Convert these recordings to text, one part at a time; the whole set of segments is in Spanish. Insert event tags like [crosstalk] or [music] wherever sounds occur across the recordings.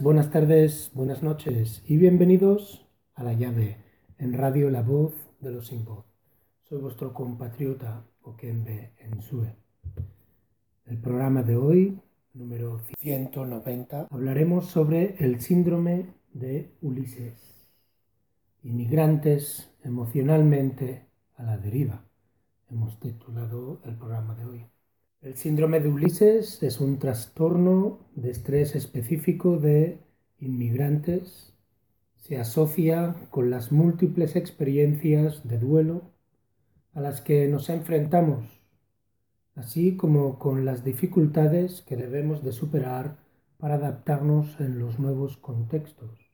buenas tardes, buenas noches y bienvenidos a La Llave en Radio La Voz de los Sin. Soy vuestro compatriota Okembe Ensue. El programa de hoy, número 190, hablaremos sobre el síndrome de Ulises. Inmigrantes emocionalmente a la deriva. Hemos titulado el programa de hoy. El síndrome de Ulises es un trastorno de estrés específico de inmigrantes. Se asocia con las múltiples experiencias de duelo a las que nos enfrentamos, así como con las dificultades que debemos de superar para adaptarnos en los nuevos contextos.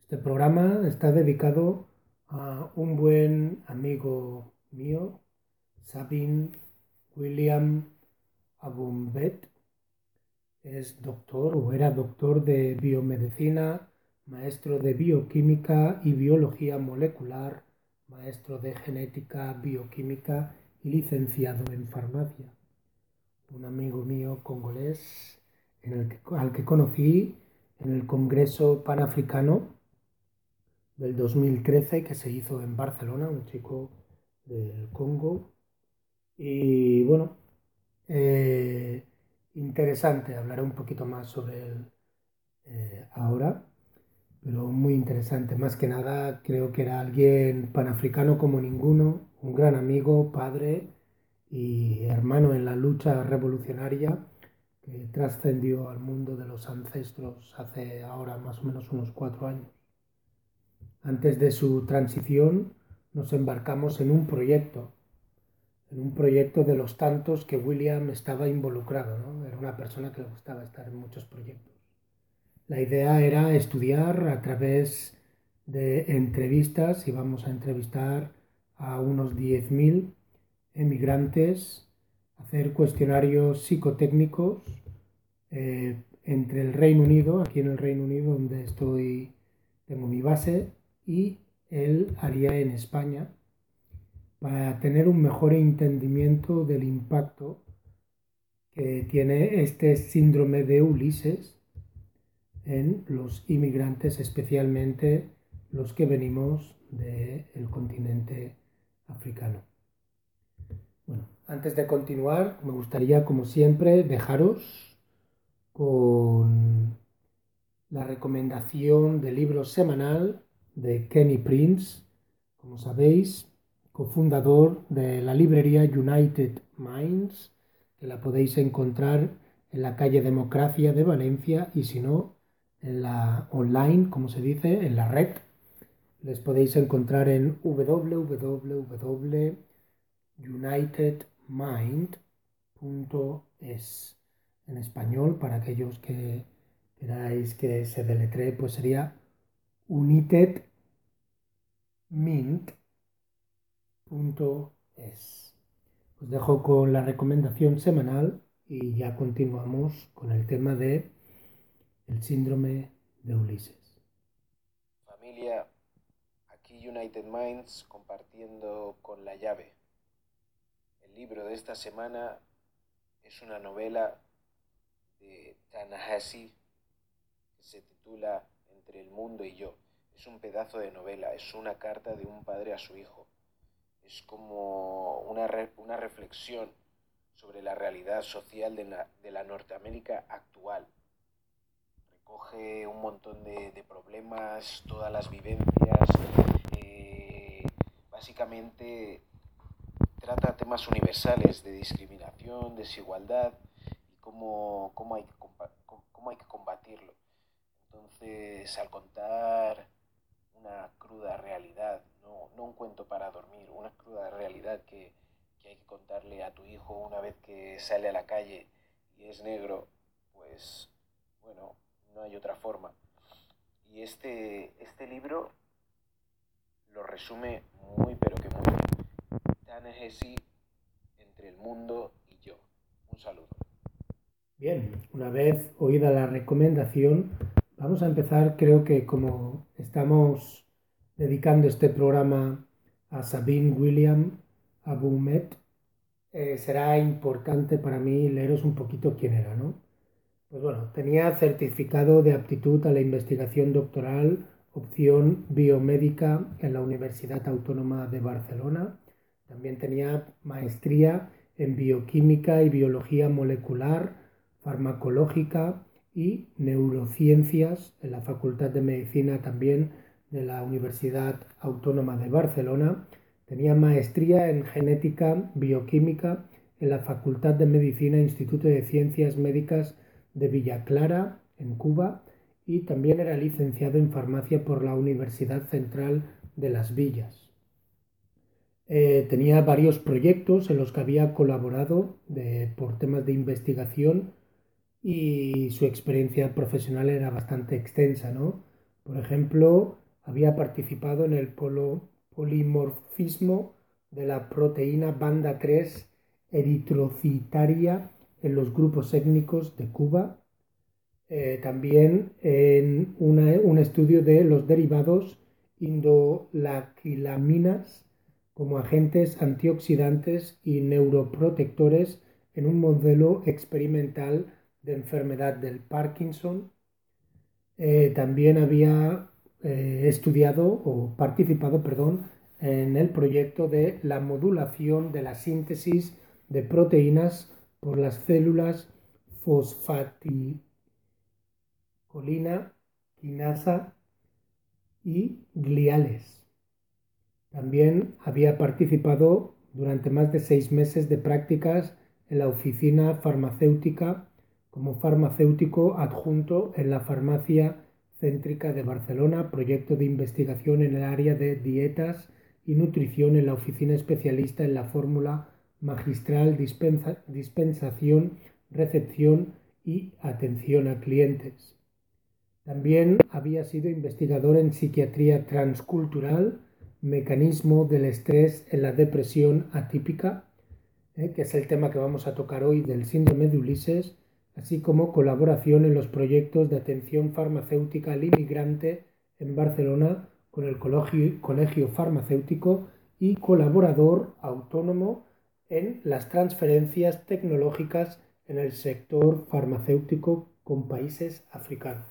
Este programa está dedicado a un buen amigo mío, Sabine William Abumbet es doctor o era doctor de biomedicina, maestro de bioquímica y biología molecular, maestro de genética, bioquímica y licenciado en farmacia. Un amigo mío congolés al que conocí en el Congreso Panafricano del 2013 que se hizo en Barcelona, un chico del Congo y bueno, eh, interesante, hablaré un poquito más sobre él eh, ahora, pero muy interesante. Más que nada, creo que era alguien panafricano como ninguno, un gran amigo, padre y hermano en la lucha revolucionaria que trascendió al mundo de los ancestros hace ahora más o menos unos cuatro años. Antes de su transición nos embarcamos en un proyecto en un proyecto de los tantos que William estaba involucrado. ¿no? Era una persona que le gustaba estar en muchos proyectos. La idea era estudiar a través de entrevistas, y vamos a entrevistar a unos 10.000 emigrantes, hacer cuestionarios psicotécnicos eh, entre el Reino Unido, aquí en el Reino Unido donde estoy, tengo mi base, y él haría en España para tener un mejor entendimiento del impacto que tiene este síndrome de Ulises en los inmigrantes, especialmente los que venimos del continente africano. Bueno, antes de continuar, me gustaría, como siempre, dejaros con la recomendación del libro semanal de Kenny Prince. Como sabéis, cofundador de la librería United Minds, que la podéis encontrar en la calle Democracia de Valencia y si no, en la online, como se dice, en la red. Les podéis encontrar en www.unitedmind.es. En español, para aquellos que queráis que se deletree, pues sería United Mint es. Os dejo con la recomendación semanal y ya continuamos con el tema de el síndrome de Ulises. Familia, aquí United Minds compartiendo con la llave. El libro de esta semana es una novela de Tanahasi que se titula Entre el mundo y yo. Es un pedazo de novela, es una carta de un padre a su hijo es como una, una reflexión sobre la realidad social de la, de la Norteamérica actual. Recoge un montón de, de problemas, todas las vivencias, eh, básicamente trata temas universales de discriminación, desigualdad y cómo, cómo, hay, cómo hay que combatirlo. Entonces, al contar una cruda realidad no, un cuento para dormir, una cruda realidad que, hay que contarle a tu hijo una vez que sale a la calle y es negro, pues bueno, no hay otra forma. Y este, este libro lo resume muy pero que muy. Tan entre el mundo y yo. Un saludo. Bien, una vez oída la recomendación, vamos a empezar, creo que como estamos dedicando este programa a Sabine William Aboumet, eh, será importante para mí leeros un poquito quién era, ¿no? Pues bueno, tenía certificado de aptitud a la investigación doctoral, opción biomédica en la Universidad Autónoma de Barcelona. También tenía maestría en bioquímica y biología molecular, farmacológica y neurociencias en la Facultad de Medicina también de la Universidad Autónoma de Barcelona. Tenía maestría en genética bioquímica en la Facultad de Medicina Instituto de Ciencias Médicas de Villa Clara, en Cuba, y también era licenciado en farmacia por la Universidad Central de Las Villas. Eh, tenía varios proyectos en los que había colaborado por temas de investigación y su experiencia profesional era bastante extensa, ¿no? Por ejemplo, había participado en el polimorfismo de la proteína banda 3 eritrocitaria en los grupos étnicos de Cuba. Eh, también en un estudio de los derivados indolacrilaminas como agentes antioxidantes y neuroprotectores en un modelo experimental de enfermedad del Parkinson. Eh, también había eh, estudiado o participado, perdón, en el proyecto de la modulación de la síntesis de proteínas por las células fosfaticolina, quinasa y gliales. También había participado durante más de seis meses de prácticas en la oficina farmacéutica como farmacéutico adjunto en la farmacia céntrica de Barcelona, proyecto de investigación en el área de dietas y nutrición en la oficina especialista en la fórmula magistral dispensación, recepción y atención a clientes. También había sido investigador en psiquiatría transcultural, mecanismo del estrés en la depresión atípica, eh, que es el tema que vamos a tocar hoy del síndrome de Ulises, así como colaboración en los proyectos de atención farmacéutica al inmigrante en Barcelona con el Colegio, Farmacéutico y colaborador autónomo en las transferencias tecnológicas en el sector farmacéutico con países africanos.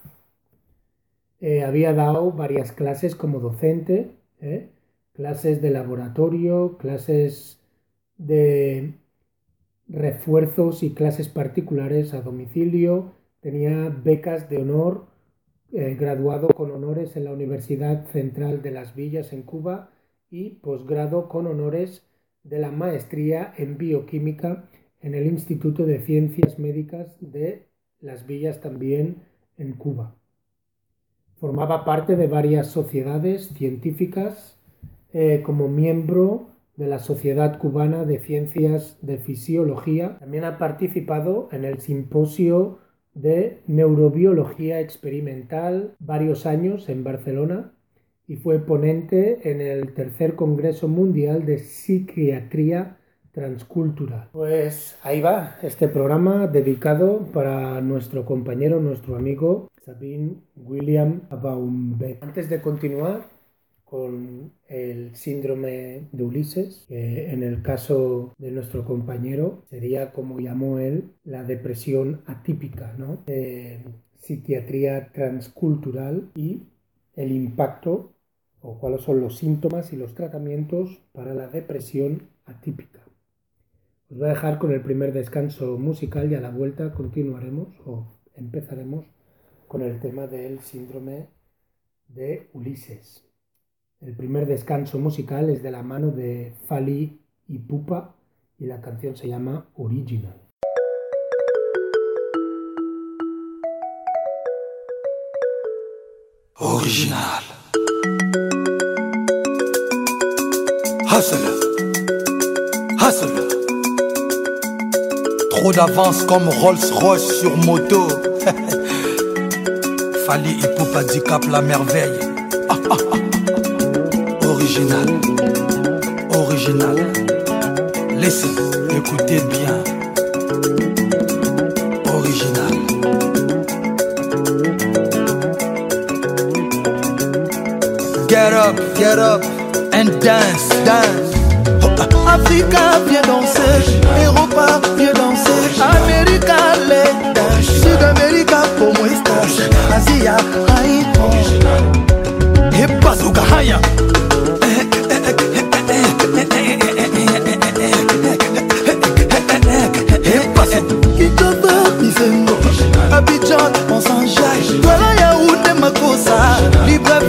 Eh, había dado varias clases como docente, eh, clases de laboratorio, clases de refuerzos y clases particulares a domicilio, tenía becas de honor, eh, graduado con honores en la Universidad Central de Las Villas en Cuba y posgrado con honores de la maestría en bioquímica en el Instituto de Ciencias Médicas de Las Villas también en Cuba. Formaba parte de varias sociedades científicas eh, como miembro de la Sociedad Cubana de Ciencias de Fisiología. También ha participado en el Simposio de Neurobiología Experimental varios años en Barcelona y fue ponente en el tercer Congreso Mundial de Psiquiatría Transcultural. Pues ahí va este programa dedicado para nuestro compañero, nuestro amigo Sabine William Baumbeck. Antes de continuar, con el síndrome de Ulises, que en el caso de nuestro compañero sería, como llamó él, la depresión atípica, ¿no? psiquiatría transcultural y el impacto o cuáles son los síntomas y los tratamientos para la depresión atípica. Os voy a dejar con el primer descanso musical y a la vuelta continuaremos o empezaremos con el tema del síndrome de Ulises. El primer descanso musical es de la mano de Fali y Pupa y la canción se llama Original. Original. Hustle. Hustle. Trop d'avance comme Rolls-Royce sur moto. [laughs] Fali et Poupa cap la merveille original, original. Laissez, écoutez bien. Original. Get up, get up and dance, dance. Africa, viens danser. Europa, viens danser. America.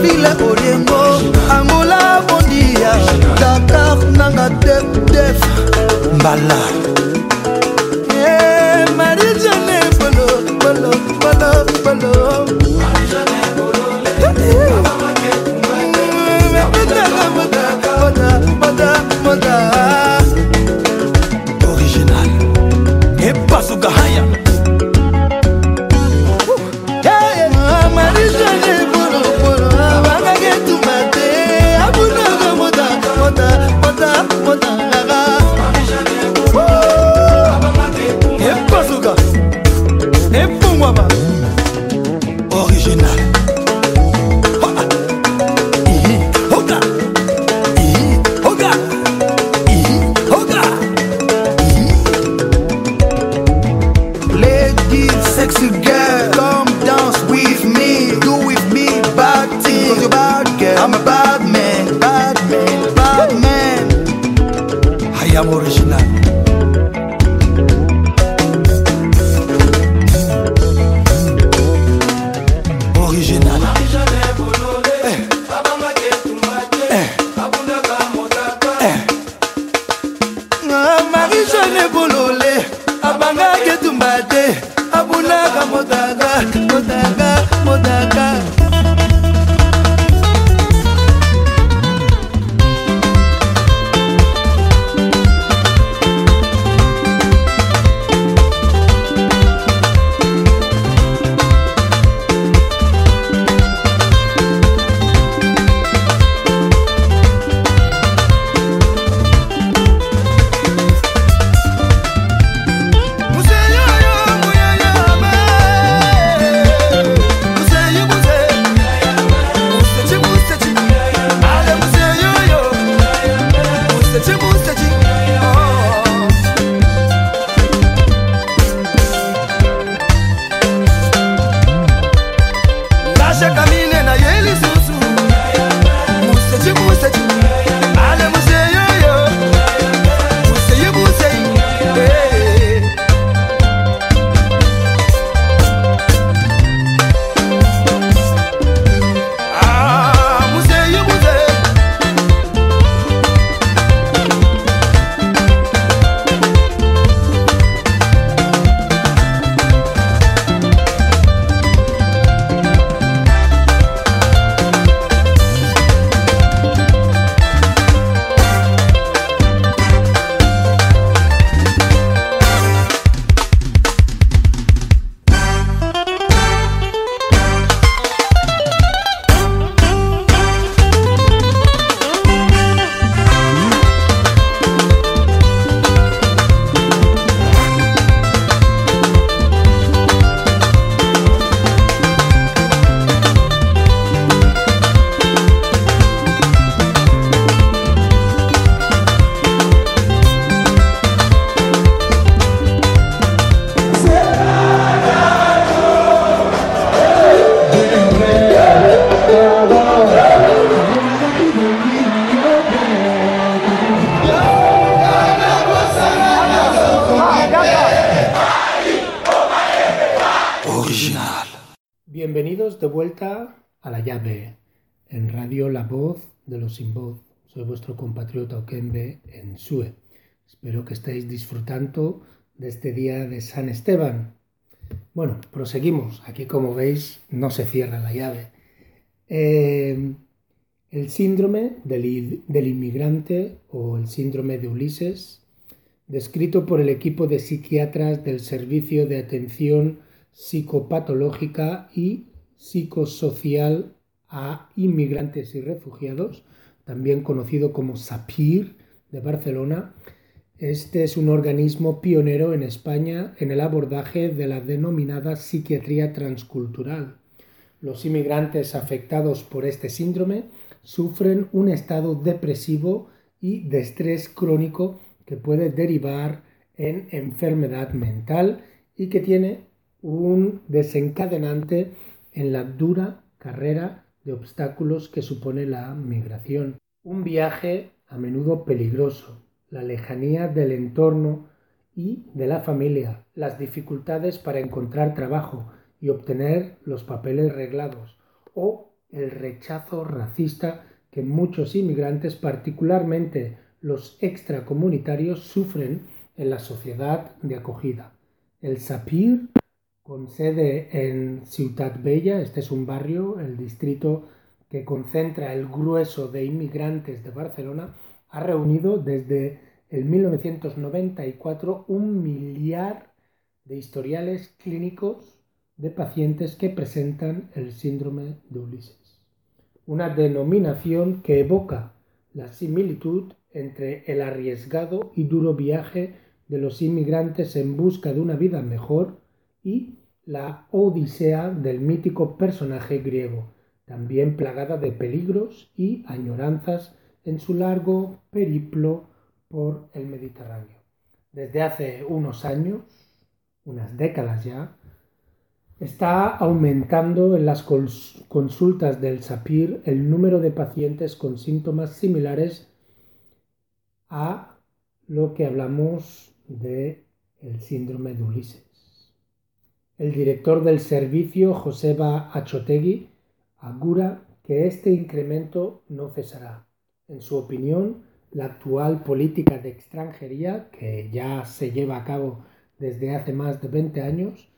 ville oliengo angola bondia dakar nanga def def. Mbala. estéis disfrutando de este día de San Esteban. Bueno, proseguimos. Aquí, como veis, no se cierra la llave. Eh, el síndrome del inmigrante o el síndrome de Ulises, descrito por el equipo de psiquiatras del Servicio de Atención Psicopatológica y Psicosocial a Inmigrantes y Refugiados, también conocido como SAPIR de Barcelona, este es un organismo pionero en España en el abordaje de la denominada psiquiatría transcultural. Los inmigrantes afectados por este síndrome sufren un estado depresivo y de estrés crónico que puede derivar en enfermedad mental y que tiene un desencadenante en la dura carrera de obstáculos que supone la migración. Un viaje a menudo peligroso, la lejanía del entorno y de la familia, las dificultades para encontrar trabajo y obtener los papeles reglados o el rechazo racista que muchos inmigrantes, particularmente los extracomunitarios, sufren en la sociedad de acogida. El SAPIR, con sede en Ciutat Bella, este es un barrio, el distrito que concentra el grueso de inmigrantes de Barcelona, ha reunido desde el 1994 un millar de historiales clínicos de pacientes que presentan el síndrome de Ulises. Una denominación que evoca la similitud entre el arriesgado y duro viaje de los inmigrantes en busca de una vida mejor y la Odisea del mítico personaje griego, también plagada de peligros y añoranzas en su largo periplo por el Mediterráneo. Desde hace unos años, unas décadas ya, está aumentando en las consultas del SAPIR el número de pacientes con síntomas similares a lo que hablamos de el síndrome de Ulises. El director del servicio, Joseba Achotegui, augura que este incremento no cesará. En su opinión, la actual política de extranjería, que ya se lleva a cabo desde hace más de 20 años,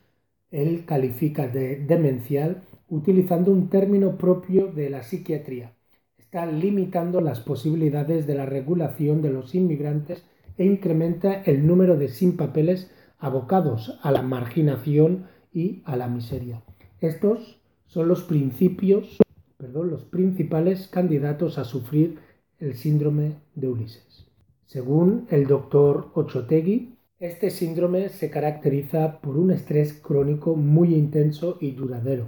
él califica de demencial utilizando un término propio de la psiquiatría. Está limitando las posibilidades de la regulación de los inmigrantes e incrementa el número de sin papeles abocados a la marginación y a la miseria. Estos son los principios, perdón, los principales candidatos a sufrir el síndrome de Ulises. Según el doctor Ochotegui, este síndrome se caracteriza por un estrés crónico muy intenso y duradero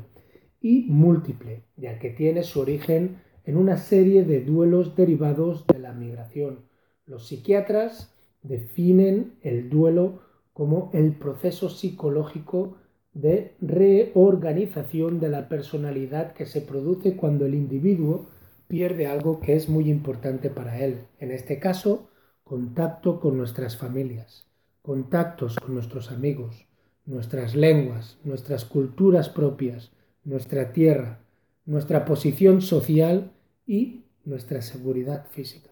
y múltiple, ya que tiene su origen en una serie de duelos derivados de la migración. Los psiquiatras definen el duelo como el proceso psicológico de reorganización de la personalidad que se produce cuando el individuo pierde algo que es muy importante para él. En este caso, contacto con nuestras familias, contactos con nuestros amigos, nuestras lenguas, nuestras culturas propias, nuestra tierra, nuestra posición social y nuestra seguridad física.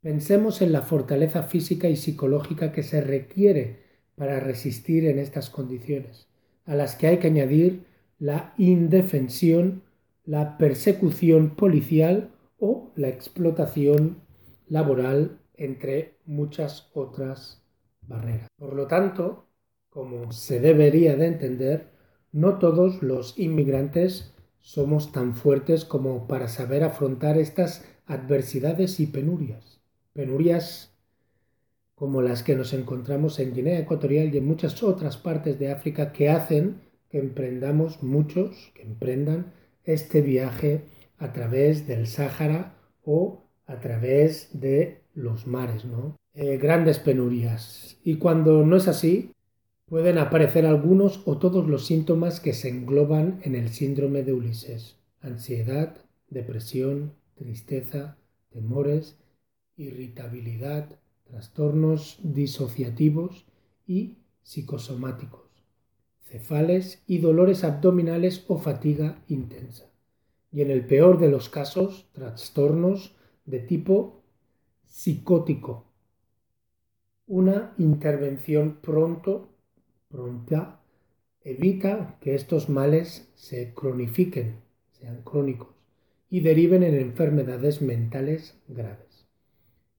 Pensemos en la fortaleza física y psicológica que se requiere para resistir en estas condiciones, a las que hay que añadir la indefensión, la persecución policial o la explotación laboral, entre muchas otras barreras. Por lo tanto, como se debería de entender, no todos los inmigrantes somos tan fuertes como para saber afrontar estas adversidades y penurias. Penurias como las que nos encontramos en Guinea Ecuatorial y en muchas otras partes de África que hacen que emprendamos muchos, que emprendan este viaje a través del Sáhara o a través de los mares, ¿no? Eh, grandes penurias. Y cuando no es así, pueden aparecer algunos o todos los síntomas que se engloban en el síndrome de Ulises. Ansiedad, depresión, tristeza, temores, irritabilidad, trastornos disociativos y psicosomáticos, cefales y dolores abdominales o fatiga intensa y en el peor de los casos, trastornos de tipo psicótico. Una intervención pronto, pronta, evita que estos males se cronifiquen, sean crónicos, y deriven en enfermedades mentales graves,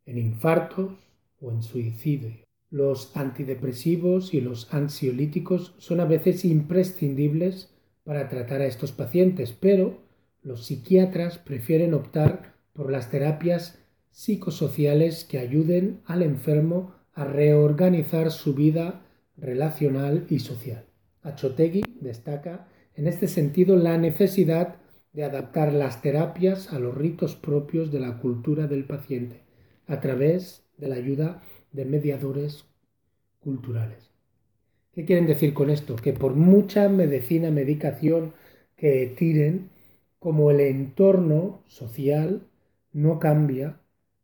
en infartos o en suicidio. Los antidepresivos y los ansiolíticos son a veces imprescindibles para tratar a estos pacientes, pero los psiquiatras prefieren optar por las terapias psicosociales que ayuden al enfermo a reorganizar su vida relacional y social. Achotegui destaca en este sentido la necesidad de adaptar las terapias a los ritos propios de la cultura del paciente a través de la ayuda de mediadores culturales. ¿Qué quieren decir con esto? Que por mucha medicina, medicación que tiren, como el entorno social no cambia,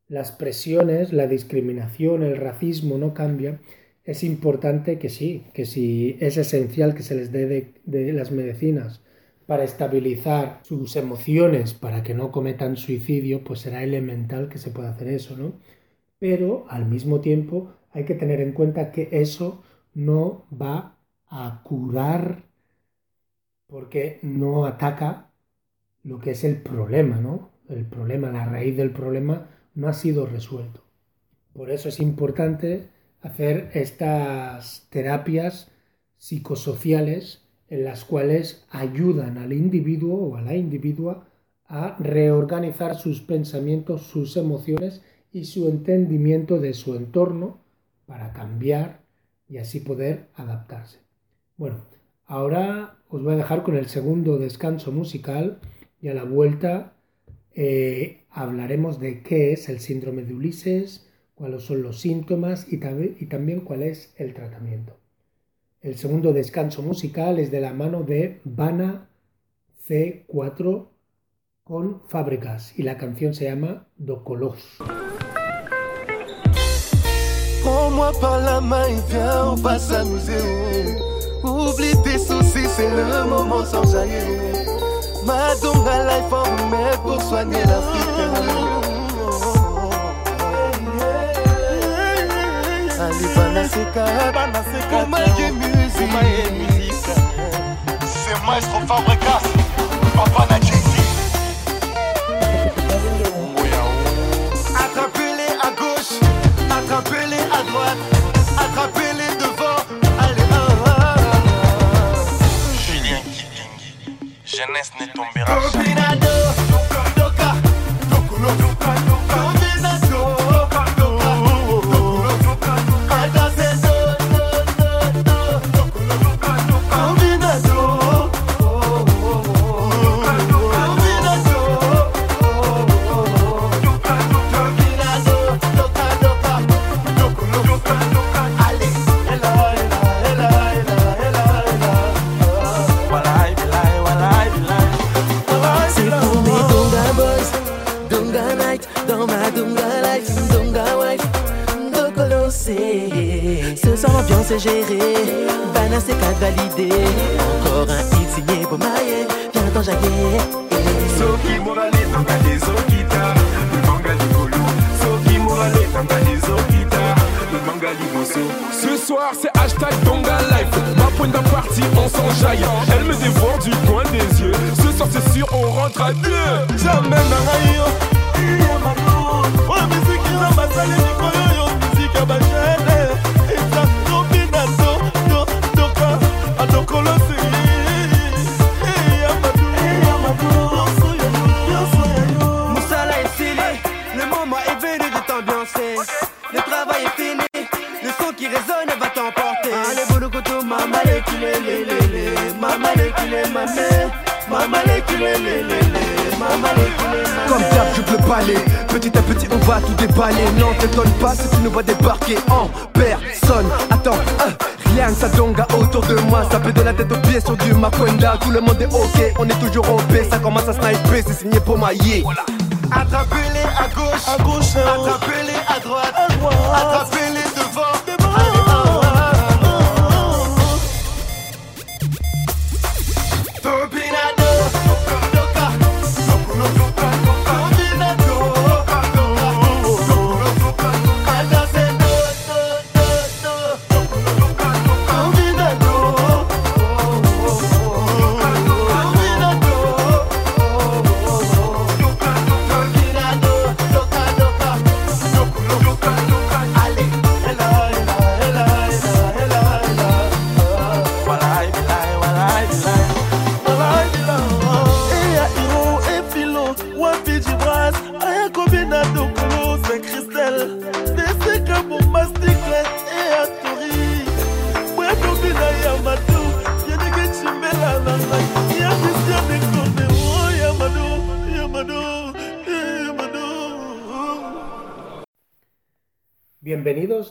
las presiones, la discriminación, el racismo no cambian, es importante que sí, que si es esencial que se les dé de, las medicinas para estabilizar sus emociones, para que no cometan suicidio, pues será elemental que se pueda hacer eso, ¿no? Pero al mismo tiempo hay que tener en cuenta que eso no va a curar porque no ataca lo que es el problema, ¿no? El problema, la raíz del problema no ha sido resuelto. Por eso es importante hacer estas terapias psicosociales en las cuales ayudan al individuo o a la individua a reorganizar sus pensamientos, sus emociones y su entendimiento de su entorno para cambiar y así poder adaptarse. Bueno, ahora os voy a dejar con el segundo descanso musical y a la vuelta eh, hablaremos de qué es el síndrome de Ulises, cuáles son los síntomas y, también cuál es el tratamiento. El segundo descanso musical es de la mano de Bana C4 con Fábricas y la canción se llama Docolos. Prends-moi par la main viens, on va s'amuser. Oublie tes soucis, c'est sans jaillir. Madonna Life en remède pour soigner l'Afrique. Ali Banaseka, Kumaye musique. C'est Maestro Fabregas, Papa Nadjesi. Attrapez-les à gauche, attrapez-les à droite, attrapez-les devant. Jeunesse ne tombera jamais. Soir l'ambiance est gérée, Bana c'est pas validé. Encore un hit signé Bomaye, viens dans Jaguet. soki morale tanga ezokita lemanga likolo soki morale tanga ezokita lemanga liboso Ce soir c'est hashtag Donga Life. Ma pointe d'un parti on s'enjaille Elle me dévore du coin des yeux. Ce soir c'est sûr on rentre à deux. Jamais na ngai yo, iya mano. Oyo miziki na basali likolo mama. Mama mama. Comme d'hab, je peux parler. Petit à petit, on va tout déballer. Non, t'étonne pas si tu nous vois débarquer en personne. Attends, hein, rien que ça donga autour de moi. Ça fait de la tête aux pieds sur du Makonda. Tout le monde est ok, on est toujours en paix. Ça commence à sniper, c'est signé pour mailler. Attrapez-les à gauche, à gauche, attrapez-les à droite, à droite, attrapez-les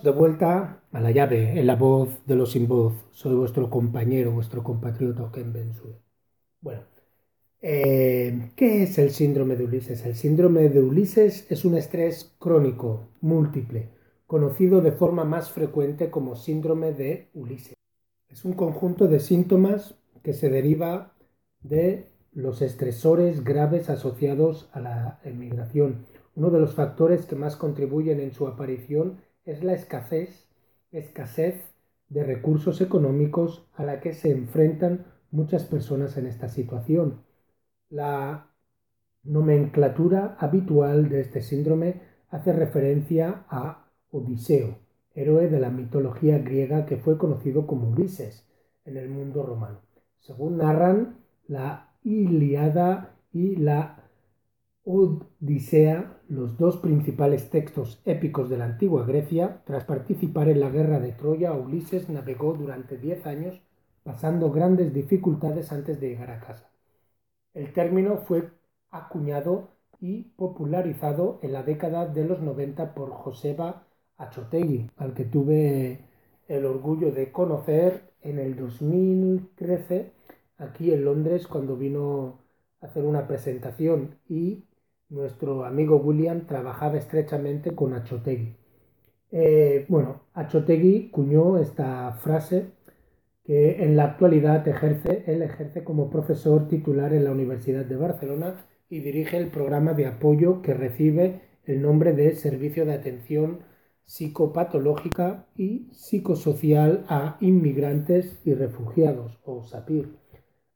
de vuelta a la llave, en la voz de los sin voz. Soy vuestro compañero, vuestro compatriota Ken Bensue. Bueno, eh, ¿qué es el síndrome de Ulises? El síndrome de Ulises es un estrés crónico, múltiple, conocido de forma más frecuente como síndrome de Ulises. Es un conjunto de síntomas que se deriva de los estresores graves asociados a la emigración uno de los factores que más contribuyen en su aparición es la escasez, escasez de recursos económicos a la que se enfrentan muchas personas en esta situación. La nomenclatura habitual de este síndrome hace referencia a Odiseo, héroe de la mitología griega que fue conocido como Ulises en el mundo romano. Según narran la Iliada y la Odisea, los dos principales textos épicos de la antigua Grecia, tras participar en la guerra de Troya, Ulises navegó durante diez años pasando grandes dificultades antes de llegar a casa. El término fue acuñado y popularizado en la década de los 90 por Joseba Achotegui, al que tuve el orgullo de conocer en el 2013 aquí en Londres cuando vino a hacer una presentación y nuestro amigo William trabajaba estrechamente con Achotegui. Eh, bueno, Achotegui cuñó esta frase que en la actualidad ejerce, él ejerce como profesor titular en la Universidad de Barcelona y dirige el programa de apoyo que recibe el nombre de Servicio de Atención Psicopatológica y Psicosocial a Inmigrantes y Refugiados, o SAPIR.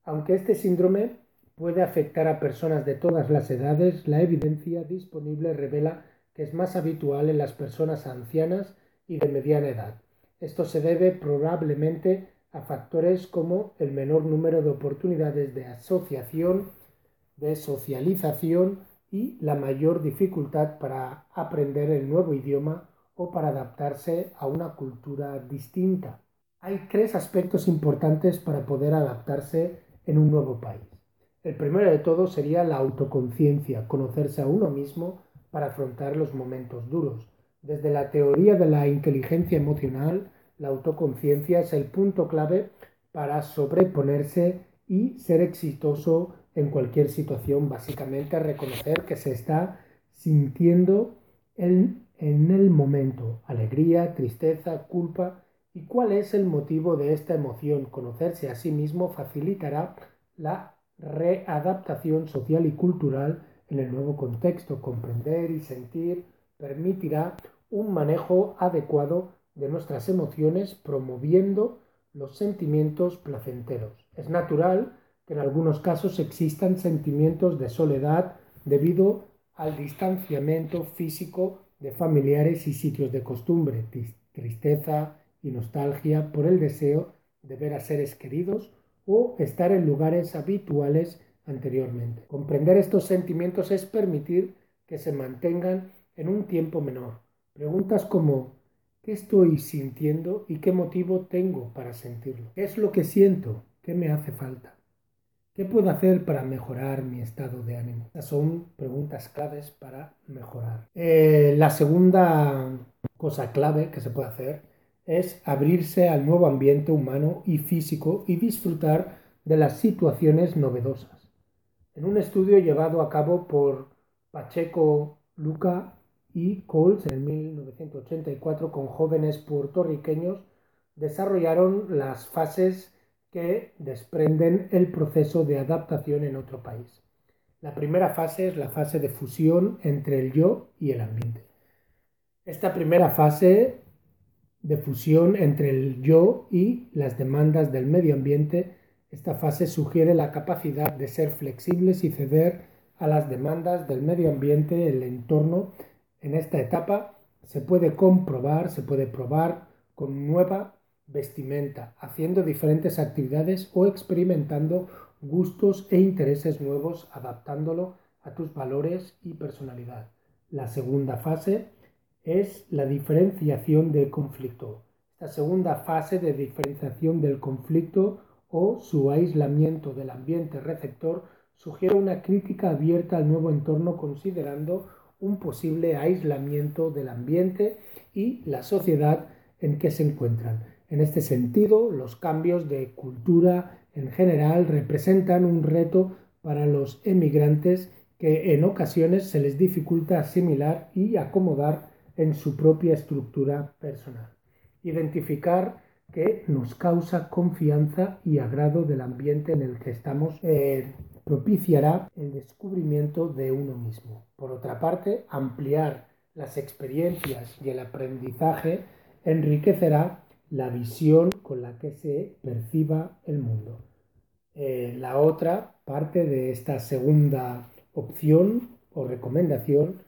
Aunque este síndrome puede afectar a personas de todas las edades, la evidencia disponible revela que es más habitual en las personas ancianas y de mediana edad. Esto se debe probablemente a factores como el menor número de oportunidades de asociación, de socialización y la mayor dificultad para aprender el nuevo idioma o para adaptarse a una cultura distinta. Hay tres aspectos importantes para poder adaptarse en un nuevo país. El primero de todo sería la autoconciencia, conocerse a uno mismo para afrontar los momentos duros. Desde la teoría de la inteligencia emocional, la autoconciencia es el punto clave para sobreponerse y ser exitoso en cualquier situación, básicamente reconocer que se está sintiendo en, en el momento, alegría, tristeza, culpa, y cuál es el motivo de esta emoción. Conocerse a sí mismo facilitará la readaptación social y cultural en el nuevo contexto. Comprender y sentir permitirá un manejo adecuado de nuestras emociones promoviendo los sentimientos placenteros. Es natural que en algunos casos existan sentimientos de soledad debido al distanciamiento físico de familiares y sitios de costumbre, tristeza y nostalgia por el deseo de ver a seres queridos o estar en lugares habituales anteriormente. Comprender estos sentimientos es permitir que se mantengan en un tiempo menor. Preguntas como ¿qué estoy sintiendo y qué motivo tengo para sentirlo? ¿Qué es lo que siento? ¿Qué me hace falta? ¿Qué puedo hacer para mejorar mi estado de ánimo? Estas son preguntas claves para mejorar. Eh, la segunda cosa clave que se puede hacer es abrirse al nuevo ambiente humano y físico y disfrutar de las situaciones novedosas. En un estudio llevado a cabo por Pacheco Luca y Coles en 1984 con jóvenes puertorriqueños, desarrollaron las fases que desprenden el proceso de adaptación en otro país. La primera fase es la fase de fusión entre el yo y el ambiente. Esta primera fase de fusión entre el yo y las demandas del medio ambiente, esta fase sugiere la capacidad de ser flexibles y ceder a las demandas del medio ambiente, el entorno. En esta etapa se puede comprobar, se puede probar con nueva vestimenta, haciendo diferentes actividades o experimentando gustos e intereses nuevos, adaptándolo a tus valores y personalidad. La segunda fase es la diferenciación del conflicto. Esta segunda fase de diferenciación del conflicto o su aislamiento del ambiente receptor sugiere una crítica abierta al nuevo entorno considerando un posible aislamiento del ambiente y la sociedad en que se encuentran. En este sentido, los cambios de cultura en general representan un reto para los emigrantes que en ocasiones se les dificulta asimilar y acomodar en su propia estructura personal. Identificar que nos causa confianza y agrado del ambiente en el que estamos eh, propiciará el descubrimiento de uno mismo. Por otra parte, ampliar las experiencias y el aprendizaje enriquecerá la visión con la que se perciba el mundo. Eh, la otra parte de esta segunda opción o recomendación,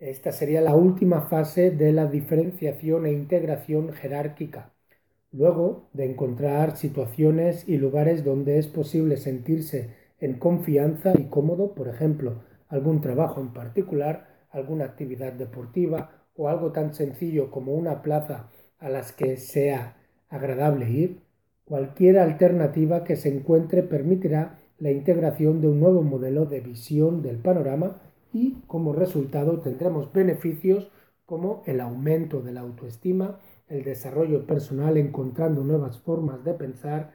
esta sería la última fase de la diferenciación e integración jerárquica. Luego de encontrar situaciones y lugares donde es posible sentirse en confianza y cómodo, por ejemplo, algún trabajo en particular, alguna actividad deportiva o algo tan sencillo como una plaza a las que sea agradable ir, cualquier alternativa que se encuentre permitirá la integración de un nuevo modelo de visión del panorama y como resultado tendremos beneficios como el aumento de la autoestima, el desarrollo personal encontrando nuevas formas de pensar,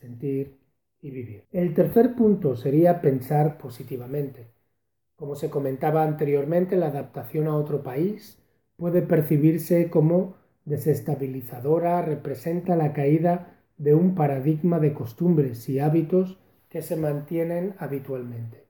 sentir y vivir. El tercer punto sería pensar positivamente. Como se comentaba anteriormente, la adaptación a otro país puede percibirse como desestabilizadora, representa la caída de un paradigma de costumbres y hábitos que se mantienen habitualmente.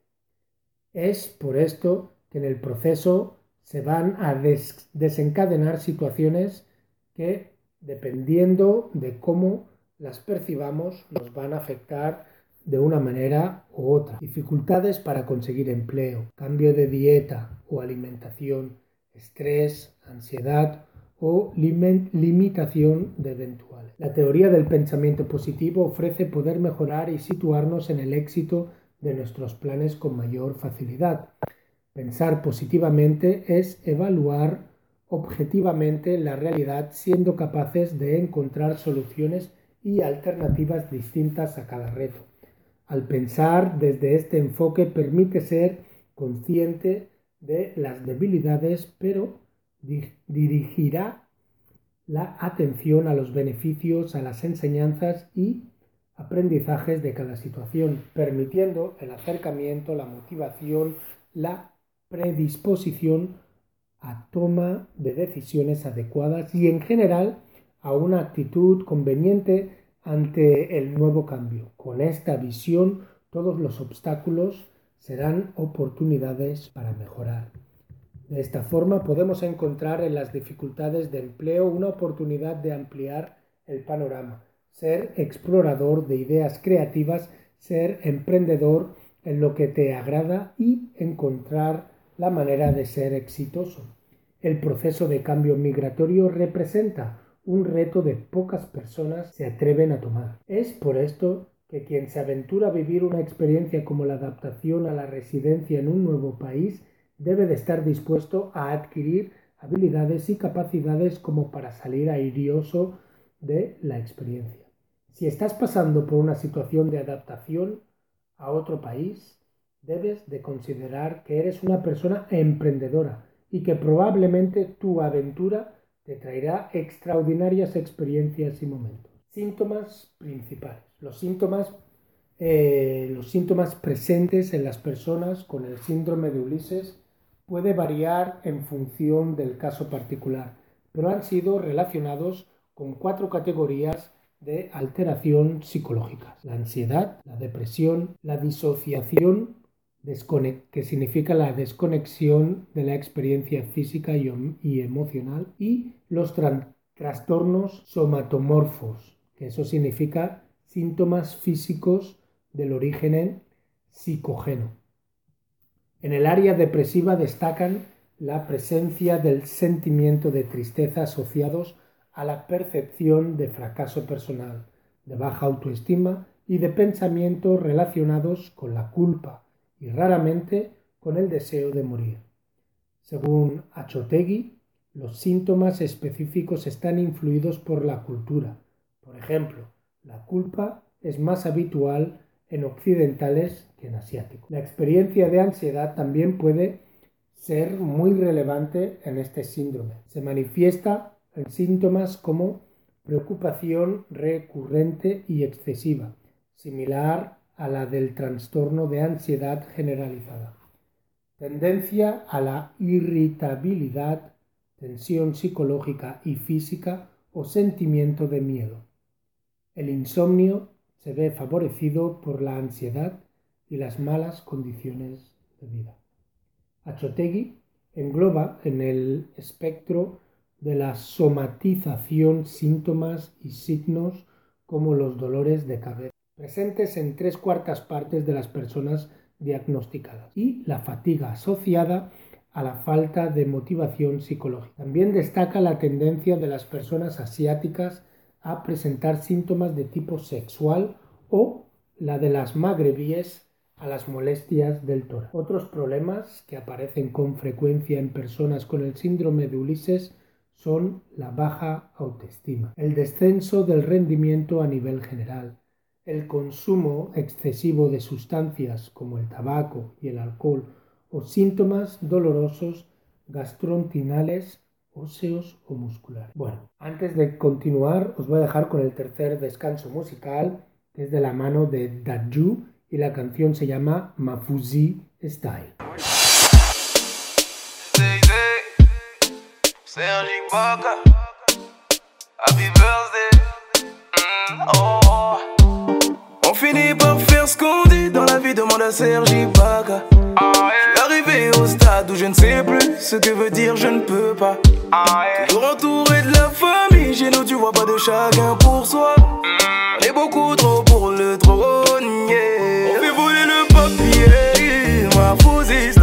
Es por esto que en el proceso se van a desencadenar situaciones que, dependiendo de cómo las percibamos, nos van a afectar de una manera u otra. Dificultades para conseguir empleo, cambio de dieta o alimentación, estrés, ansiedad o limitación de eventuales. La teoría del pensamiento positivo ofrece poder mejorar y situarnos en el éxito de nuestros planes con mayor facilidad. Pensar positivamente es evaluar objetivamente la realidad siendo capaces de encontrar soluciones y alternativas distintas a cada reto. Al pensar desde este enfoque permite ser consciente de las debilidades, pero dirigirá la atención a los beneficios, a las enseñanzas y aprendizajes de cada situación, permitiendo el acercamiento, la motivación, la predisposición a toma de decisiones adecuadas y en general a una actitud conveniente ante el nuevo cambio. Con esta visión todos los obstáculos serán oportunidades para mejorar. De esta forma podemos encontrar en las dificultades de empleo una oportunidad de ampliar el panorama, ser explorador de ideas creativas, ser emprendedor en lo que te agrada y encontrar la manera de ser exitoso. El proceso de cambio migratorio representa un reto de pocas personas se atreven a tomar. Es por esto que quien se aventura a vivir una experiencia como la adaptación a la residencia en un nuevo país debe de estar dispuesto a adquirir habilidades y capacidades como para salir airioso de la experiencia. Si estás pasando por una situación de adaptación a otro país, debes de considerar que eres una persona emprendedora y que probablemente tu aventura te traerá extraordinarias experiencias y momentos. Síntomas principales. Los síntomas, eh, los síntomas presentes en las personas con el síndrome de Ulises puede variar en función del caso particular, pero han sido relacionados con cuatro categorías de alteración psicológica. La ansiedad, la depresión, la disociación, que significa la desconexión de la experiencia física y, emocional, y los trastornos somatomorfos, que eso significa síntomas físicos del origen psicogeno. En el área depresiva destacan la presencia del sentimiento de tristeza asociados a la percepción de fracaso personal, de baja autoestima y de pensamientos relacionados con la culpa y raramente con el deseo de morir. Según Achotegui, los síntomas específicos están influidos por la cultura. Por ejemplo, la culpa es más habitual en occidentales que en asiáticos. La experiencia de ansiedad también puede ser muy relevante en este síndrome. Se manifiesta síntomas como preocupación recurrente y excesiva, similar a la del trastorno de ansiedad generalizada. Tendencia a la irritabilidad, tensión psicológica y física o sentimiento de miedo. El insomnio se ve favorecido por la ansiedad y las malas condiciones de vida. Achotegui engloba en el espectro de la somatización síntomas y signos como los dolores de cabeza, presentes en tres cuartas partes de las personas diagnosticadas, y la fatiga asociada a la falta de motivación psicológica. También destaca la tendencia de las personas asiáticas a presentar síntomas de tipo sexual o la de las magrebíes a las molestias del tórax. Otros problemas que aparecen con frecuencia en personas con el síndrome de Ulises son la baja autoestima, el descenso del rendimiento a nivel general, el consumo excesivo de sustancias como el tabaco y el alcohol o síntomas dolorosos gastrointestinales, óseos o musculares. Bueno, antes de continuar os voy a dejar con el tercer descanso musical que es de la mano de Daju y la canción se llama Mafuzi Style. Sergi Baka. Happy birthday. Mm, oh. On finit par faire ce qu'on dit dans la vie, demande à Sergi Baka. Ah, yeah. Arrivé au stade où je ne sais plus ce que veut dire je ne peux pas. Ah, yeah. Toujours entouré de la famille, chez nous tu vois pas de chacun pour soi. On est beaucoup trop pour le trône, yeah. On fait voler le papier, ma fausse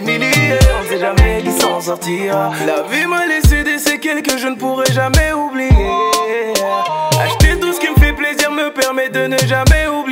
des milliers, on sait jamais qui s'en sortira. La vie m'a laissé des séquelles que je ne pourrai jamais oublier. Acheter tout ce qui me fait plaisir me permet de ne jamais oublier.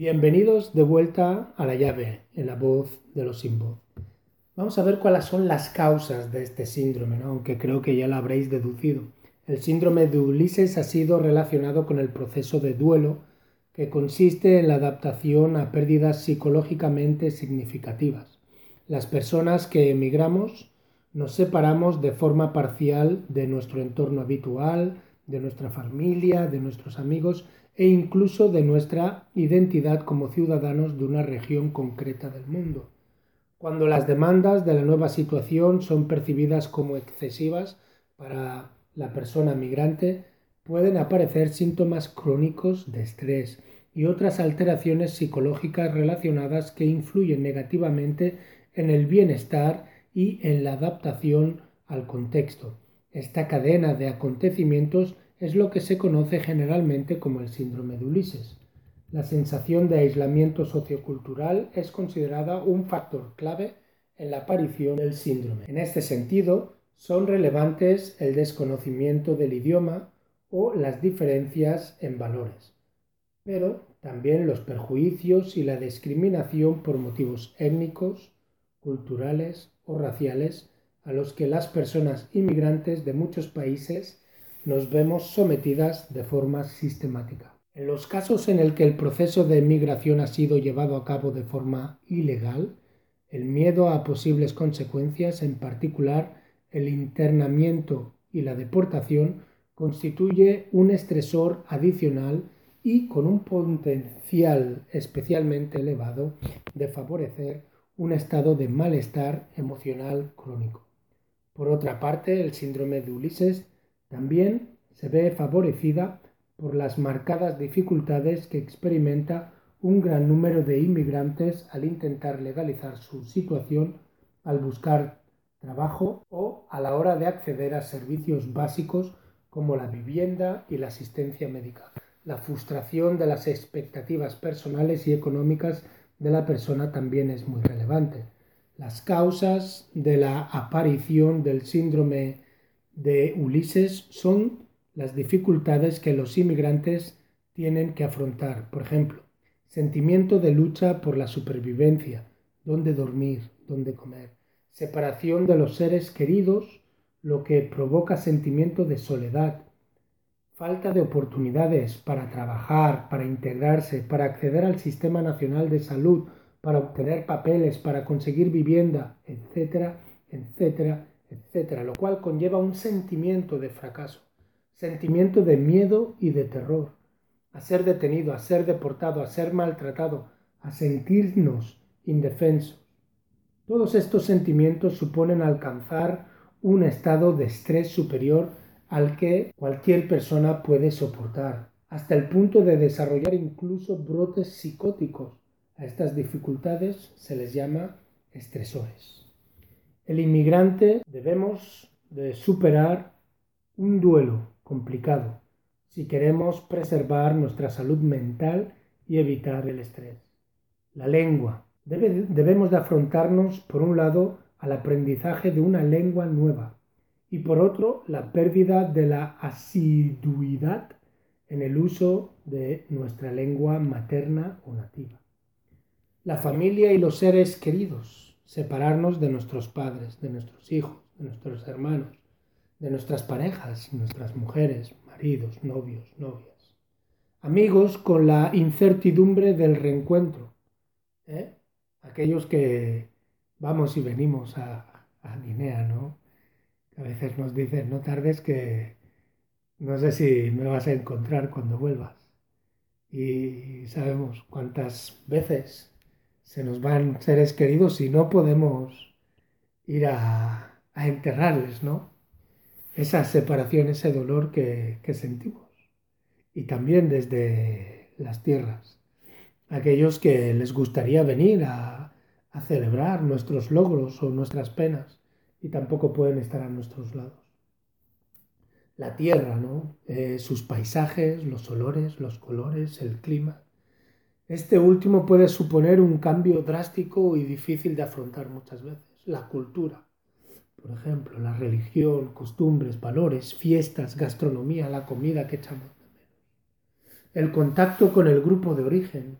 Bienvenidos de vuelta a la llave, en la voz de los sin voz. Vamos a ver cuáles son las causas de este síndrome, aunque creo que ya lo habréis deducido. El síndrome de Ulises ha sido relacionado con el proceso de duelo, que consiste en la adaptación a pérdidas psicológicamente significativas. Las personas que emigramos nos separamos de forma parcial de nuestro entorno habitual, de nuestra familia, de nuestros amigos e incluso de nuestra identidad como ciudadanos de una región concreta del mundo. Cuando las demandas de la nueva situación son percibidas como excesivas para la persona migrante, pueden aparecer síntomas crónicos de estrés y otras alteraciones psicológicas relacionadas que influyen negativamente en el bienestar y en la adaptación al contexto. Esta cadena de acontecimientos es lo que se conoce generalmente como el síndrome de Ulises. La sensación de aislamiento sociocultural es considerada un factor clave en la aparición del síndrome. En este sentido, son relevantes el desconocimiento del idioma o las diferencias en valores, pero también los perjuicios y la discriminación por motivos étnicos, culturales o raciales a los que las personas inmigrantes de muchos países nos vemos sometidas de forma sistemática. En los casos en el que el proceso de migración ha sido llevado a cabo de forma ilegal, el miedo a posibles consecuencias, en particular el internamiento y la deportación, constituye un estresor adicional y con un potencial especialmente elevado de favorecer un estado de malestar emocional crónico. Por otra parte, el síndrome de Ulises también se ve favorecida por las marcadas dificultades que experimenta un gran número de inmigrantes al intentar legalizar su situación, al buscar trabajo o a la hora de acceder a servicios básicos como la vivienda y la asistencia médica. La frustración de las expectativas personales y económicas de la persona también es muy relevante. Las causas de la aparición del síndrome de Ulises son las dificultades que los inmigrantes tienen que afrontar. Por ejemplo, sentimiento de lucha por la supervivencia, dónde dormir, dónde comer, separación de los seres queridos, lo que provoca sentimiento de soledad, falta de oportunidades para trabajar, para integrarse, para acceder al Sistema Nacional de Salud, para obtener papeles, para conseguir vivienda, etcétera, etcétera, etcétera, lo cual conlleva un sentimiento de fracaso, sentimiento de miedo y de terror, a ser detenido, a ser deportado, a ser maltratado, a sentirnos indefensos. Todos estos sentimientos suponen alcanzar un estado de estrés superior al que cualquier persona puede soportar, hasta el punto de desarrollar incluso brotes psicóticos. A estas dificultades se les llama estresores. El inmigrante debemos de superar un duelo complicado si queremos preservar nuestra salud mental y evitar el estrés. La lengua. debemos de afrontarnos, por un lado, al aprendizaje de una lengua nueva y por otro, la pérdida de la asiduidad en el uso de nuestra lengua materna o nativa. La familia y los seres queridos separarnos de nuestros padres, de nuestros hijos, de nuestros hermanos, de nuestras parejas, nuestras mujeres, maridos, novios, novias. Amigos con la incertidumbre del reencuentro. ¿eh? Aquellos que vamos y venimos a, a Guinea, ¿no? a veces nos dicen, no tardes que no sé si me vas a encontrar cuando vuelvas. Y sabemos cuántas veces se nos van seres queridos y no podemos ir a, enterrarles, ¿no? Esa separación, ese dolor que, sentimos. Y también desde las tierras. Aquellos que les gustaría venir a, celebrar nuestros logros o nuestras penas y tampoco pueden estar a nuestros lados. La tierra, ¿no? Eh, sus paisajes, los olores, los colores, el clima este último puede suponer un cambio drástico y difícil de afrontar muchas veces. La cultura, por ejemplo, la religión, costumbres, valores, fiestas, gastronomía, la comida que echamos de. El contacto con el grupo de origen,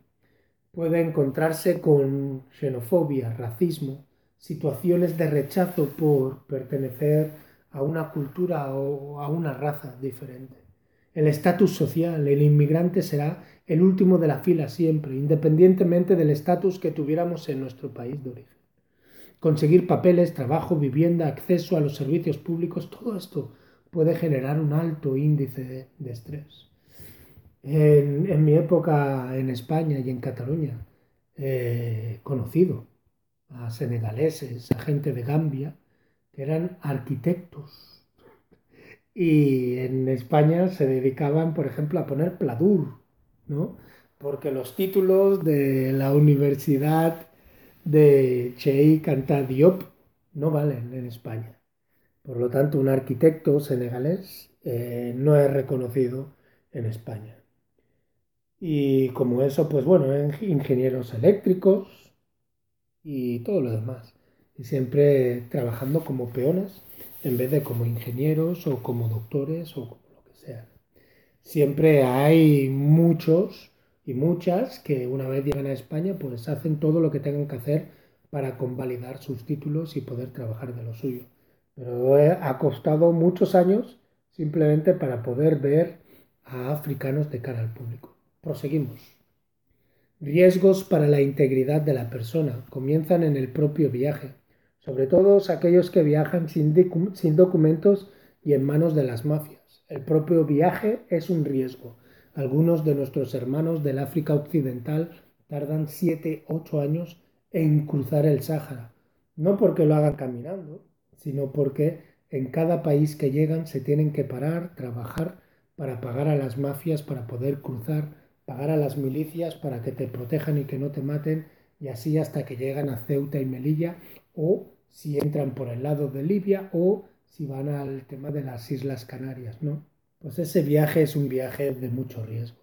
puede encontrarse con xenofobia, racismo, situaciones de rechazo por pertenecer a una cultura o a una raza diferente. El estatus social, el inmigrante será el último de la fila siempre, independientemente del estatus que tuviéramos en nuestro país de origen. Conseguir papeles, trabajo, vivienda, acceso a los servicios públicos, todo esto puede generar un alto índice de, estrés. En, en, mi época en España y en Cataluña he conocido a senegaleses, a gente de Gambia, que eran arquitectos. Y en España se dedicaban, por ejemplo, a poner pladur, ¿no? Porque los títulos de la Universidad de Cheikh Anta Diop no valen en España. Por lo tanto, un arquitecto senegalés eh, no es reconocido en España. Y como eso, pues bueno, ingenieros eléctricos y todo lo demás. Y siempre trabajando como peones en vez de como ingenieros o como doctores o como lo que sea. Siempre hay muchos y muchas que una vez llegan a España pues hacen todo lo que tengan que hacer para convalidar sus títulos y poder trabajar de lo suyo. Pero ha costado muchos años simplemente para poder ver a africanos de cara al público. Proseguimos. Riesgos para la integridad de la persona comienzan en el propio viaje, sobre todo aquellos que viajan sin, sin documentos y en manos de las mafias. El propio viaje es un riesgo. Algunos de nuestros hermanos del África Occidental tardan 7-8 años en cruzar el Sáhara. No porque lo hagan caminando, sino porque en cada país que llegan se tienen que parar, trabajar para pagar a las mafias para poder cruzar, pagar a las milicias para que te protejan y que no te maten, y así hasta que llegan a Ceuta y Melilla, o si entran por el lado de Libia, o si van al tema de las Islas Canarias, ¿no? Pues ese viaje es un viaje de mucho riesgo.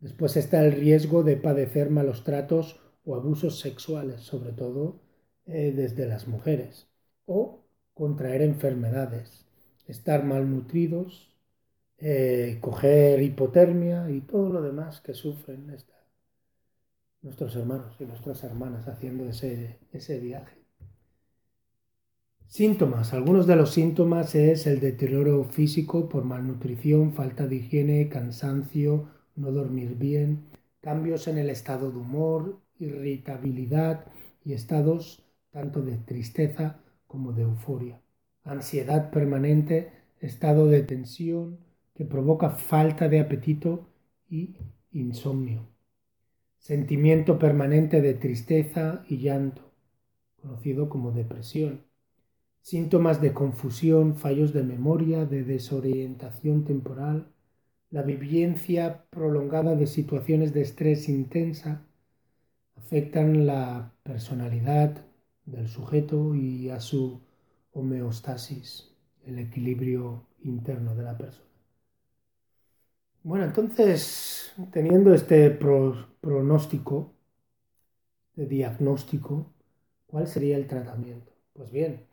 Después está el riesgo de padecer malos tratos o abusos sexuales, sobre todo eh, desde las mujeres, o contraer enfermedades, estar malnutridos, eh, coger hipotermia y todo lo demás que sufren nuestros hermanos y nuestras hermanas haciendo ese, ese viaje. Síntomas. Algunos de los síntomas es el deterioro físico por malnutrición, falta de higiene, cansancio, no dormir bien, cambios en el estado de humor, irritabilidad y estados tanto de tristeza como de euforia. Ansiedad permanente, estado de tensión que provoca falta de apetito y insomnio. Sentimiento permanente de tristeza y llanto, conocido como depresión síntomas de confusión, fallos de memoria, de desorientación temporal, la vivencia prolongada de situaciones de estrés intensa, afectan la personalidad del sujeto y a su homeostasis, el equilibrio interno de la persona. Bueno, entonces, teniendo este pronóstico, de diagnóstico, ¿cuál sería el tratamiento? Pues bien,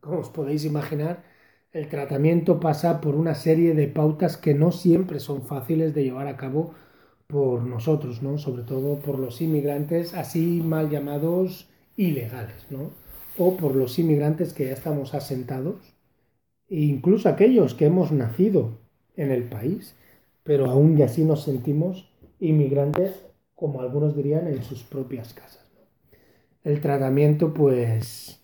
como os podéis imaginar, el tratamiento pasa por una serie de pautas que no siempre son fáciles de llevar a cabo por nosotros, ¿no? sobre todo por los inmigrantes así mal llamados ilegales, ¿no? o por los inmigrantes que ya estamos asentados, e incluso aquellos que hemos nacido en el país, pero aún y así nos sentimos inmigrantes, como algunos dirían, en sus propias casas. El tratamiento, pues,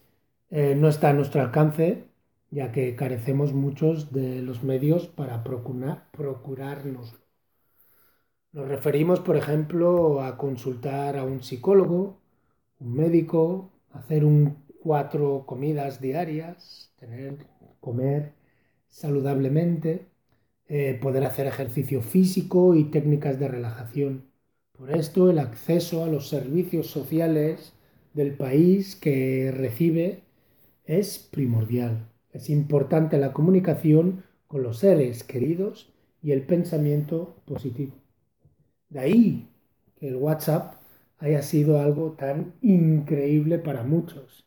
eh, no está a nuestro alcance, ya que carecemos muchos de los medios para procurar, procurarnos. Nos referimos, por ejemplo, a consultar a un psicólogo, un médico, hacer un cuatro comidas diarias, tener, comer saludablemente, eh, poder hacer ejercicio físico y técnicas de relajación. Por esto, el acceso a los servicios sociales del país que recibe es primordial. Es importante la comunicación con los seres queridos y el pensamiento positivo. De ahí que el WhatsApp haya sido algo tan increíble para muchos.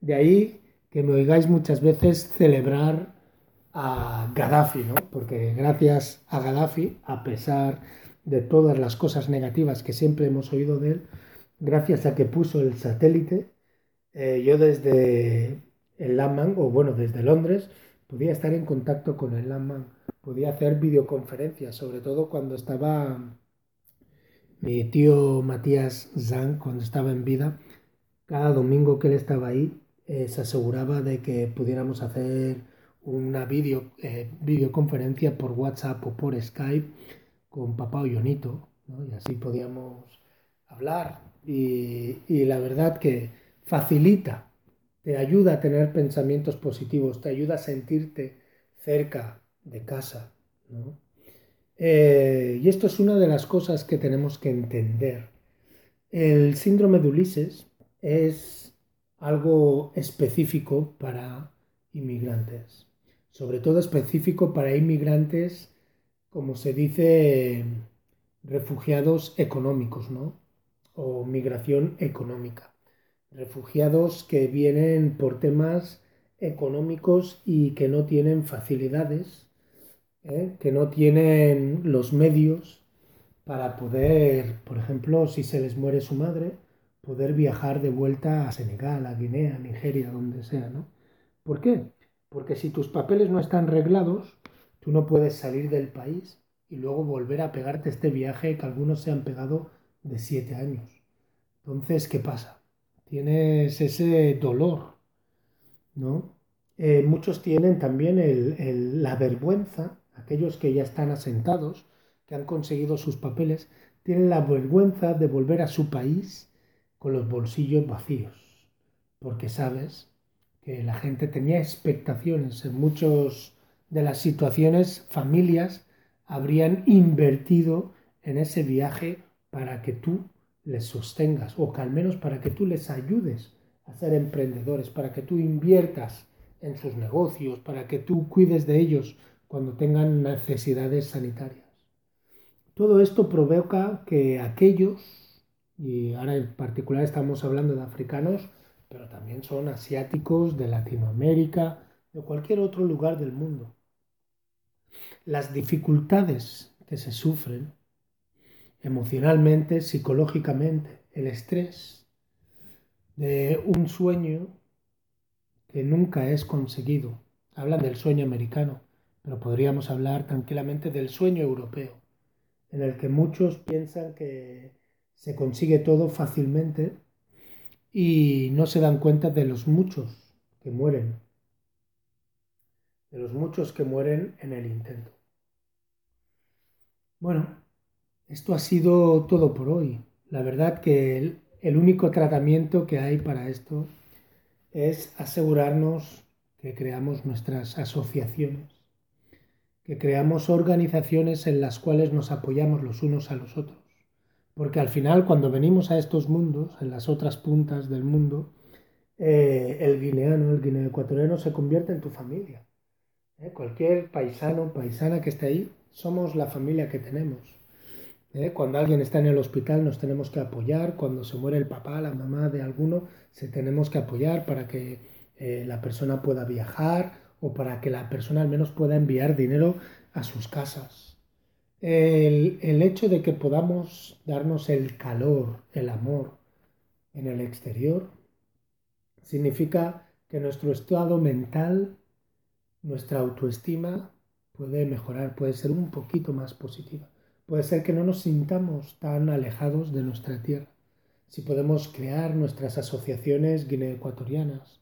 De ahí que me oigáis muchas veces celebrar a Gaddafi, ¿no? Porque gracias a Gaddafi, a pesar de todas las cosas negativas que siempre hemos oído de él, gracias a que puso el satélite, eh, yo desde el Landman, o bueno, desde Londres, podía estar en contacto con el Landman, podía hacer videoconferencias, sobre todo cuando estaba mi tío Matías Zhang, cuando estaba en vida, cada domingo que él estaba ahí, eh, se aseguraba de que pudiéramos hacer una video, eh, videoconferencia por WhatsApp o por Skype con papá o Yonito, y así podíamos hablar. Y, y la verdad que facilita, te ayuda a tener pensamientos positivos, te ayuda a sentirte cerca de casa. ¿no? Eh, y esto es una de las cosas que tenemos que entender. El síndrome de Ulises es algo específico para inmigrantes, sobre todo específico para inmigrantes, como se dice, refugiados económicos, ¿no? O migración económica. Refugiados que vienen por temas económicos y que no tienen facilidades ¿eh? que no tienen los medios para poder, por ejemplo, si se les muere su madre, poder viajar de vuelta a Senegal, a Guinea, a Nigeria, donde sea, ¿no? ¿Por qué? Porque si tus papeles no están reglados, tú no puedes salir del país y luego volver a pegarte este viaje que algunos se han pegado de siete años. Entonces, ¿qué pasa? Tienes ese dolor, ¿no? Eh, muchos tienen también la vergüenza aquellos que ya están asentados, que han conseguido sus papeles, tienen la vergüenza de volver a su país con los bolsillos vacíos, porque sabes que la gente tenía expectaciones en muchas de las situaciones, familias habrían invertido en ese viaje para que tú les sostengas o que al menos para que tú les ayudes a ser emprendedores, para que tú inviertas en sus negocios, para que tú cuides de ellos cuando tengan necesidades sanitarias. Todo esto provoca que aquellos, y ahora en particular estamos hablando de africanos, pero también son asiáticos, de Latinoamérica, de cualquier otro lugar del mundo. Las dificultades que se sufren emocionalmente, psicológicamente, el estrés de un sueño que nunca es conseguido. Hablan del sueño americano pero podríamos hablar tranquilamente del sueño europeo, en el que muchos piensan que se consigue todo fácilmente y no se dan cuenta de los muchos que mueren, de los muchos que mueren en el intento. Bueno, esto ha sido todo por hoy. La verdad que el, único tratamiento que hay para esto es asegurarnos que creamos nuestras asociaciones que creamos organizaciones en las cuales nos apoyamos los unos a los otros. Porque al final, cuando venimos a estos mundos, en las otras puntas del mundo, eh, el guineano, el guineo ecuatoriano se convierte en tu familia. ¿eh? Cualquier paisano, paisana que esté ahí, somos la familia que tenemos. ¿Eh? Cuando alguien está en el hospital nos tenemos que apoyar, cuando se muere el papá, la mamá de alguno, se tenemos que apoyar para que la persona pueda viajar o para que la persona al menos pueda enviar dinero a sus casas. El, hecho de que podamos darnos el calor, el amor en el exterior, significa que nuestro estado mental, nuestra autoestima puede mejorar, puede ser un poquito más positiva. Puede ser que no nos sintamos tan alejados de nuestra tierra. Si podemos crear nuestras asociaciones guineoecuatorianas,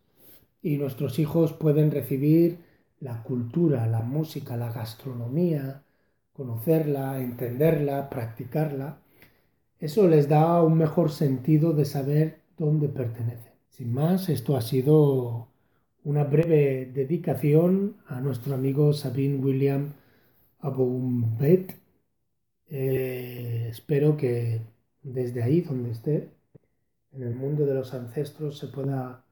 y nuestros hijos pueden recibir la cultura, la música, la gastronomía, conocerla, entenderla, practicarla. Eso les da un mejor sentido de saber dónde pertenecen. Sin más, esto ha sido una breve dedicación a nuestro amigo Sabine William Aboumbet. Eh, espero que desde ahí, donde esté, en el mundo de los ancestros, se pueda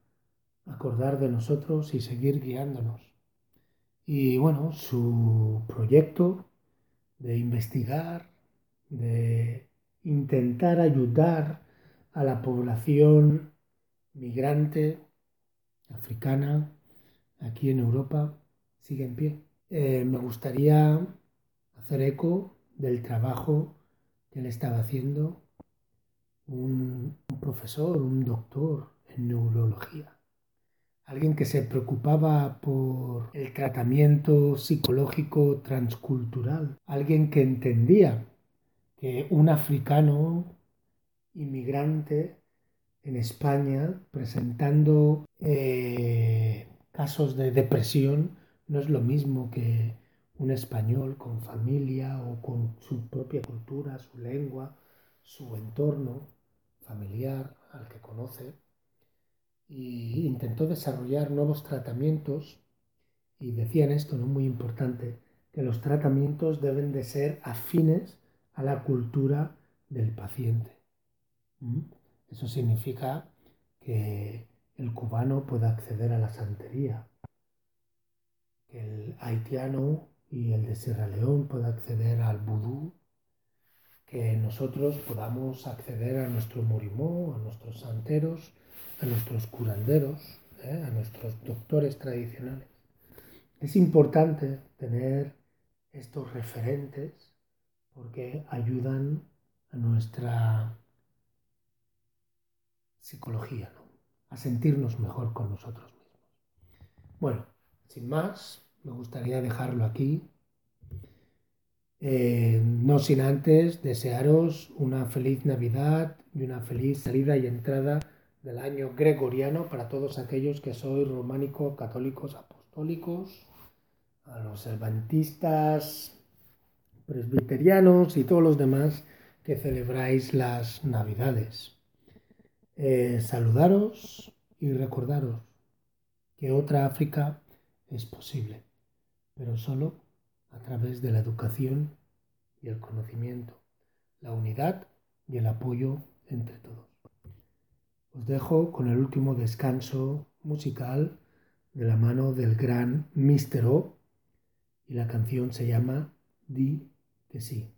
acordar de nosotros y seguir guiándonos. Y bueno, su proyecto de investigar, de intentar ayudar a la población migrante africana aquí en Europa sigue en pie. Eh, me gustaría hacer eco del trabajo que él estaba haciendo, un un profesor, un doctor en neurología, alguien que se preocupaba por el tratamiento psicológico transcultural, alguien que entendía que un africano inmigrante en España presentando eh, casos de depresión no es lo mismo que un español con familia o con su propia cultura, su lengua, su entorno familiar al que conoce y intentó desarrollar nuevos tratamientos y decían esto, ¿no? Muy importante, que los tratamientos deben de ser afines a la cultura del paciente. ¿Mm? Eso significa que el cubano pueda acceder a la santería, que el haitiano y el de Sierra León pueda acceder al vudú, que nosotros podamos acceder a nuestro morimó, a nuestros santeros, a nuestros curanderos, ¿eh? a nuestros doctores tradicionales. Es importante tener estos referentes porque ayudan a nuestra psicología, a sentirnos mejor con nosotros mismos. Bueno, sin más, me gustaría dejarlo aquí. Eh, no sin antes desearos una feliz Navidad y una feliz salida y entrada del año gregoriano para todos aquellos que sois románicos, católicos, apostólicos, a los adventistas, presbiterianos y todos los demás que celebráis las Navidades. Eh, saludaros y recordaros que otra África es posible, pero solo a través de la educación y el conocimiento, la unidad y el apoyo entre todos. Os dejo con el último descanso musical de la mano del gran Mr. O y la canción se llama Di que sí.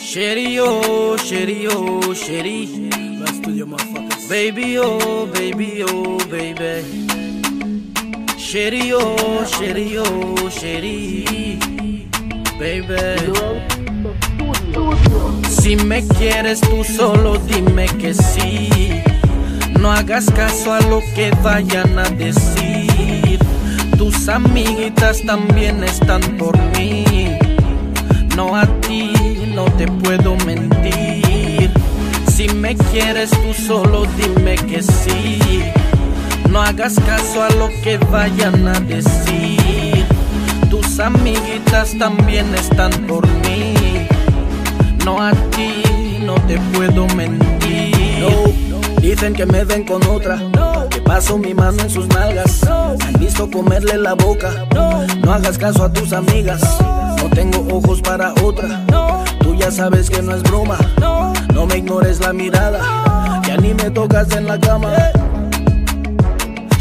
Sherry, oh, Sherry, oh, Sherry. Baby, oh, baby, oh, baby. Sherry, oh, Sherry, oh, Sherry. Baby. Si me quieres tú solo dime que sí. No hagas caso a lo que vayan a decir. Tus amiguitas también están por mí. No a ti, no te puedo mentir. Si me quieres tú solo dime que sí. No hagas caso a lo que vayan a decir. Tus amiguitas también están por mí. No a ti, no te puedo mentir. Dicen que me ven con otra. Que paso mi mano en sus nalgas. Han visto comerle la boca. No hagas caso a tus amigas. No tengo ojos para otra. Tú ya sabes que no es broma. No me ignores la mirada. Ya ni me tocas en la cama.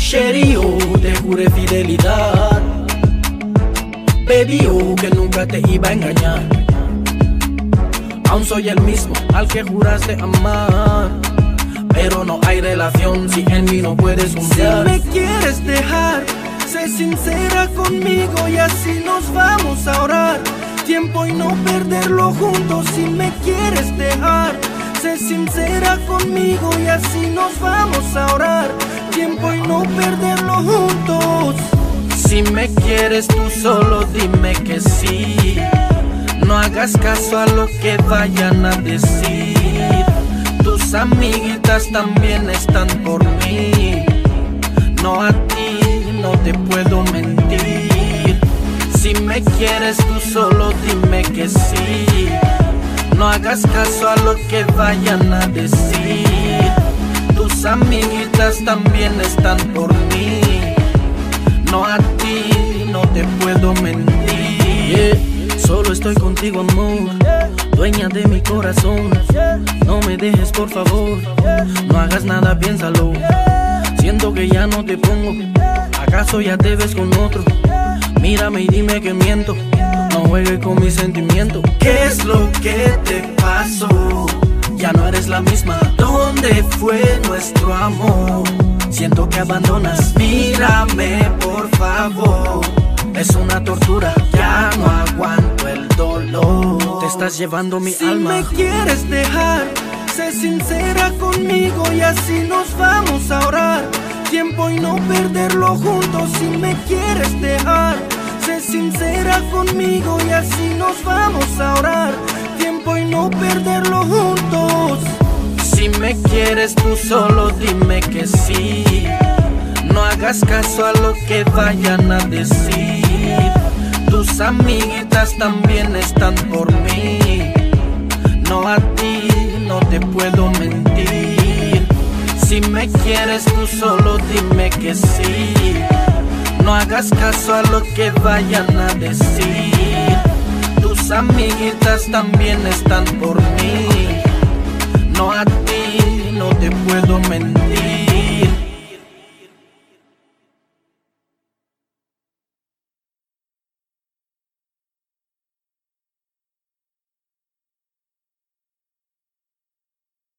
Sherry, oh, te juré fidelidad. Baby, oh, que nunca te iba a engañar. Aún soy el mismo al que juraste amar. Pero no hay relación si en mí no puedes confiar. Si me quieres dejar, sé sincera conmigo y así nos vamos a ahorrar tiempo y no perderlo juntos. Si me quieres dejar, sé sincera conmigo y así nos vamos a ahorrar y no perderlo juntos. Si me quieres tú solo dime que sí. No hagas caso a lo que vayan a decir. Tus amiguitas también están por mí. No a ti, no te puedo mentir. Si me quieres tú solo dime que sí. No hagas caso a lo que vayan a decir. Amiguitas también están por mí. No a ti, no te puedo mentir. Solo estoy contigo, amor, dueña de mi corazón. No me dejes, por favor, no hagas nada, piénsalo. Siento que ya no te pongo, ¿acaso ya te ves con otro? Mírame y dime que miento, no juegues con mis sentimientos. ¿Qué es lo que te pasó? Ya no eres la misma. ¿Dónde fue nuestro amor? Siento que abandonas. Mírame, por favor. Es una tortura, ya no aguanto el dolor. Te estás llevando mi alma. Si me quieres dejar, Sé sincera conmigo y así nos vamos a orar. Tiempo y no perderlo juntos si me quieres dejar. Sé sincera conmigo y así nos vamos a orar. Tiempo y no perderlo juntos. Si me quieres tú solo dime que sí. No hagas caso a lo que vayan a decir. Tus amiguitas también están por mí. No a ti, no te puedo mentir. Si me quieres tú solo dime que sí. No hagas caso a lo que vayan a decir. Tus amiguitas también están por mí. No a ti, no te puedo mentir.